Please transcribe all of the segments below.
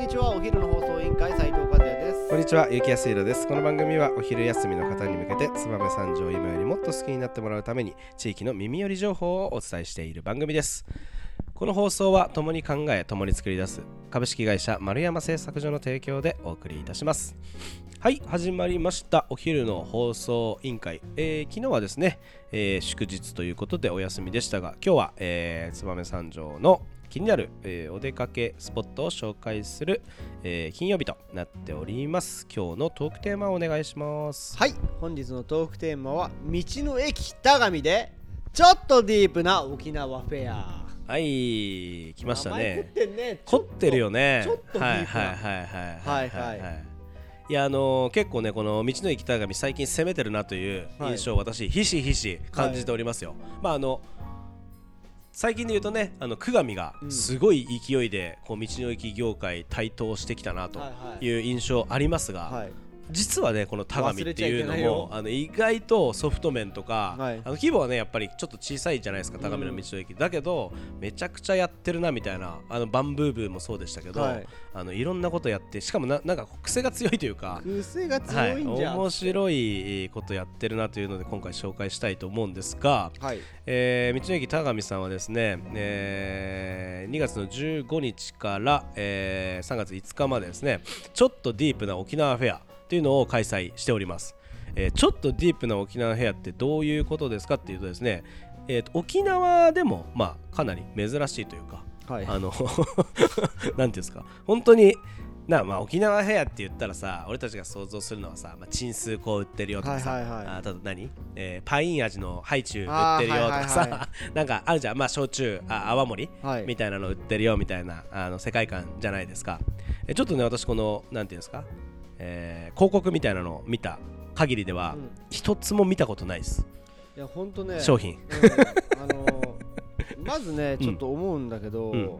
にちはお昼の放送委員会斉藤和也ですこんにちは、ゆきやすいろです。この番組はお昼休みの方に向けて、燕三条を今よりもっと好きになってもらうために、地域の耳寄り情報をお伝えしている番組です。この放送は共に考え、共に作り出す株式会社丸山製作所の提供でお送りいたします。はい、始まりました。お昼の放送委員会。えー昨日はですね、えー祝日ということでお休みでしたが、今日は、えー燕三条の気になる、えーお出かけスポットを紹介する、えー金曜日となっております。今日のトークテーマをお願いします。はい本日のトークテーマは道の駅田上でちょっとディープな沖縄フェアはい、来ましたね。凝ってるよね。ちょっとディープなはいはいはいはいはいはいいやあのー結構ねこの道の駅田上最近攻めてるなという印象を私ひしひし感じておりますよ。まああの最近で言うとねあの久上がうん。すごい勢いでこう道の駅業界台頭してきたなとはいはい。いう印象ありますが、はい実はねこの田上っていうのもあの意外とソフト面とか、はい。あの規模はねやっぱりちょっと小さいじゃないですか田上の道の駅、だけどめちゃくちゃやってるなみたいなあのバンブーブーもそうでしたけど、はい。い、あのいろんなことやってしかもななんか癖が強いというか。癖がはい、強いんじゃ。ん面白いことやってるなというので今回紹介したいと思うんですが、はい。えー道の駅田上さんはですね、えー2月の15日から、えー3月5日までですねちょっとディープな沖縄フェアというのを開催しております、えーちょっとディープな沖縄フェアってどういうことですかっていうとですね、えーと沖縄でも、まあ、かなり珍しいというか、はい。あの なんていうんですか本当になまあ沖縄フェアって言ったらさ俺たちが想像するのはさ、まあ、チンスこう売ってるよとかさ、はいはいはい。あと何、えーパイン味のハイチュウ売ってるよとかさ、はいはいは なんかあるじゃん。まあ焼酎あ泡盛、はい。みたいなの売ってるよみたいなあの世界観じゃないですか。えちょっとね私このなんていうんですか、えー広告みたいなのを見た限りでは、うん。一つも見たことないです。いやほんとね。商品。うん。あのー まずねちょっと思うんだけど、うん。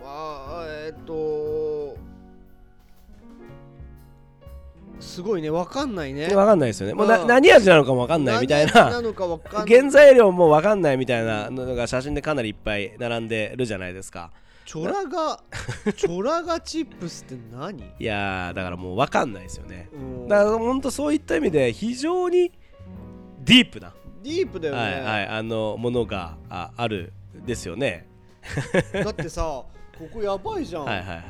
まあえっとすごいね。わかんないね。わかんないですよね。もうなうん。何味なのかもわかんないみたいな。原材料もわかんないみたいなのが写真でかなりいっぱい並んでるじゃないですかチョラガ チョラガチップスって何？いやーだからもうわかんないですよね。うん。だから本当そういった意味で非常にディープな、ディープだよね、はいはい、あのものがああるですよね。だってさここやばいじゃん、はいはいはい。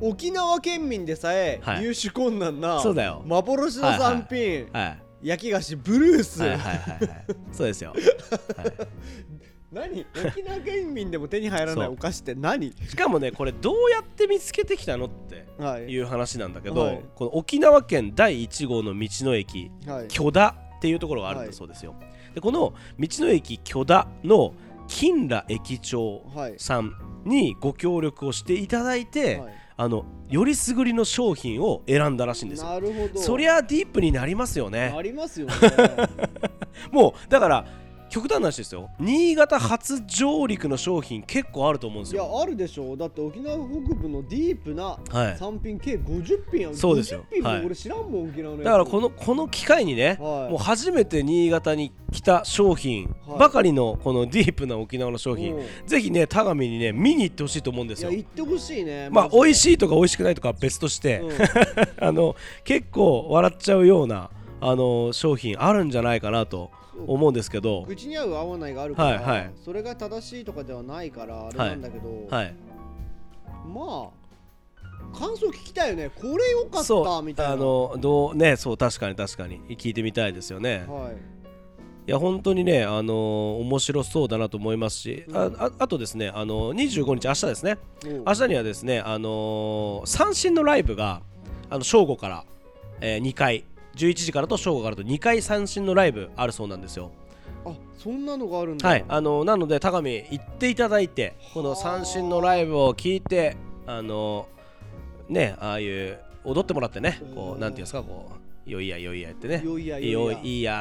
沖縄県民でさえはい。入手困難な、そうだよ。幻の産品、はい。焼き菓子ブルース、はいはいはいはい。そうですよ、はい何？沖縄県民でも手に入らないお菓子って何？しかもねこれどうやって見つけてきたのってはい。いう話なんだけど、はい。この沖縄県第1号の道の駅はい。許田っていうところがあるんだそうですよ、でこの道の駅許田の金羅駅長はい。さんにご協力をしていただいて、はい。あのよりすぐりの商品を選んだらしいんですよ。なるほど。そりゃディープになりますよね。ありますよね。もうだから極端な話ですよ。新潟初上陸の商品結構あると思うんですよ。いやあるでしょ。だって沖縄北部のディープなはい。産品計50品。あるそうですよ。50品もはい。俺知らんもん沖縄のだからこのこの機会にね、はい。もう初めて新潟に来た商品はい。ばかりのこのディープな沖縄の商品、うん。ぜひね田上にね見に行ってほしいと思うんですよ。いや行ってほしいねまあ美味い、しいとか美味しくないとかは別として、うん。あの結構笑っちゃうようなあの商品あるんじゃないかなと思うんですけど。口に合う合わないがあるから、はいはい。それが正しいとかではないからあれなんだけど、はい。まあ感想聞きたいよね。これ良かったみたいな。あのどうねそう確かに確かに。聞いてみたいですよね。はい。いや本当にねあの面白そうだなと思いますし、あああとですねあの25日明日ですね。うん。明日にはですねあの三振のライブがあの正午から、えー2回11時からと正午からと2回三振のライブあるそうなんですよ。あそんなのがあるんだ。はい、あのなので高見行っていただいてこの三振のライブを聞いてあのねああいう踊ってもらってねこうなんていうんですかこうよいやよいやってね。よいやよ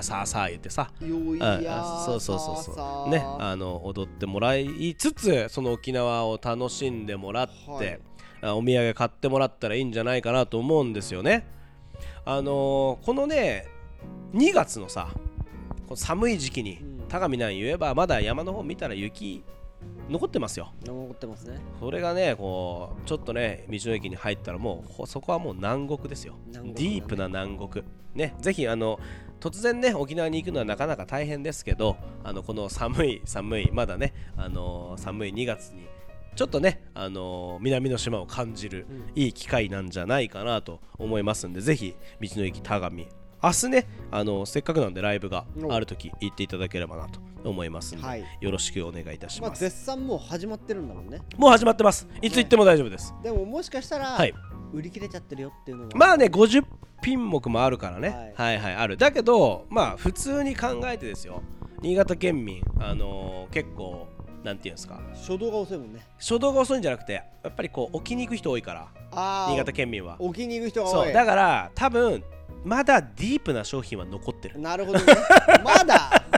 さあさあ言ってさ。よいあやあ。そうそうそうさそあう。ねあの踊ってもらいつつその沖縄を楽しんでもらって、はい。あお土産買ってもらったらいいんじゃないかなと思うんですよねあのーこのね2月のさこの寒い時期にうん。高見なん言えばまだ山の方見たら雪残ってますよ。残ってますね。それがねこうちょっとね道の駅に入ったらもうほそこはもう南国ですよ。ディープな南国。ねぜひあの突然ね沖縄に行くのはなかなか大変ですけどあのこの寒い寒いまだねあの寒い2月にちょっとね、あの南の島を感じるうん。いい機会なんじゃないかなと思いますんで、ぜひ道の駅田上。明日ね、あのせっかくなんでライブがある時行っていただければなと思いますんで、はい。よろしくお願いいたしまあます、絶賛もう始まってるんだもんね。もう始まってます。いつ行っても大丈夫です、でももしかしたら、はい。売り切れちゃってるよっていうのはまあね50品目もあるからね、ははい、はいある。だけどまあ普通に考えてですよ。新潟県民あのー結構なんていうんですか？初動が遅いもんね。初動が遅いんじゃなくてやっぱりこう置きに行く人多いから新潟県民は。置きに行く人が多い。そうだから多分まだディープな商品は残ってる。なるほどね。まだ？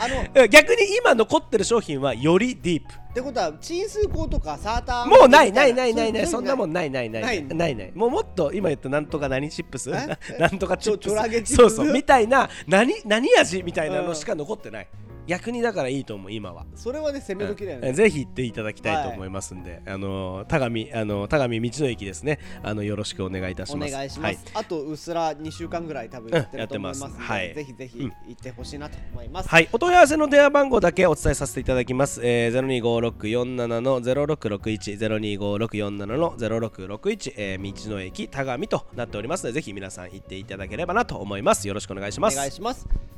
あの逆に今残ってる商品はよりディープ。てことはチンスーコーとかサーター。もうないないないないないそんなもんんないないないない。ないないもうもっと今言ったなんとか何チップス？え？なんとかチップス？そうそうみたいな何何味？みたいなのしか残ってない逆にだからいいと思う今は。それはね攻め時だよね、ぜひ行っていただきたいと思いますんで、あの田上あの田上道の駅ですね。あのよろしくお願いいたしおます。願いします、はい。あとうっすら2週間ぐらい多分やってると思いますので、うんはい。ぜひぜひうん。行ってほしいなと思います、はい、お問い合わせの電話番号だけお伝えさせていただきます。えー、025647の0661、025647の0661、えー、道の駅田上となっておりますので、ぜひ皆さん行っていただければなと思います。よろしくお願いしおます。願いします